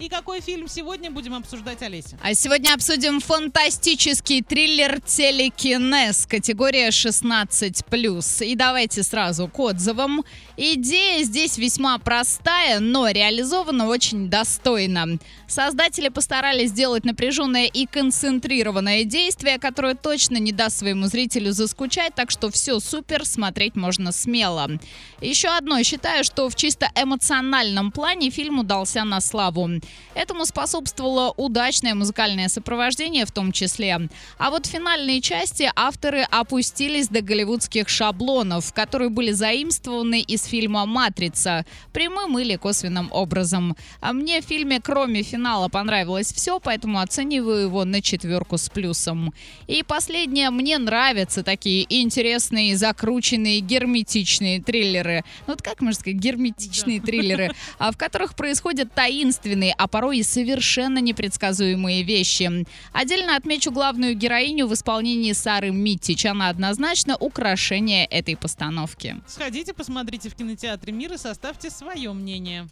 И какой фильм сегодня будем обсуждать, Олеся? А сегодня обсудим фантастический триллер «Телекинез», категория 16+. И давайте сразу к отзывам. Идея здесь весьма простая, но реализована очень достойно. Создатели постарались сделать напряженное и концентрированное действие, которое точно не даст своему зрителю заскучать, так что все супер, смотреть можно смело. Еще одно, считаю, что в чисто эмоциональном плане фильм удался на славу. Этому способствовало удачное музыкальное сопровождение в том числе. А вот в финальной части авторы опустились до голливудских шаблонов, которые были заимствованы из фильма «Матрица» прямым или косвенным образом. А мне в фильме кроме финала понравилось все, поэтому оцениваю его на четверку с плюсом. И последнее, мне нравятся такие интересные, закрученные, герметичные триллеры. Ну вот как можно сказать, герметичные триллеры, а в которых происходят таинственные, а порой и совершенно непредсказуемые вещи. Отдельно отмечу главную героиню в исполнении Сары Миттич. Она однозначно украшение этой постановки. Сходите, посмотрите в кинотеатре «Мир» и составьте свое мнение.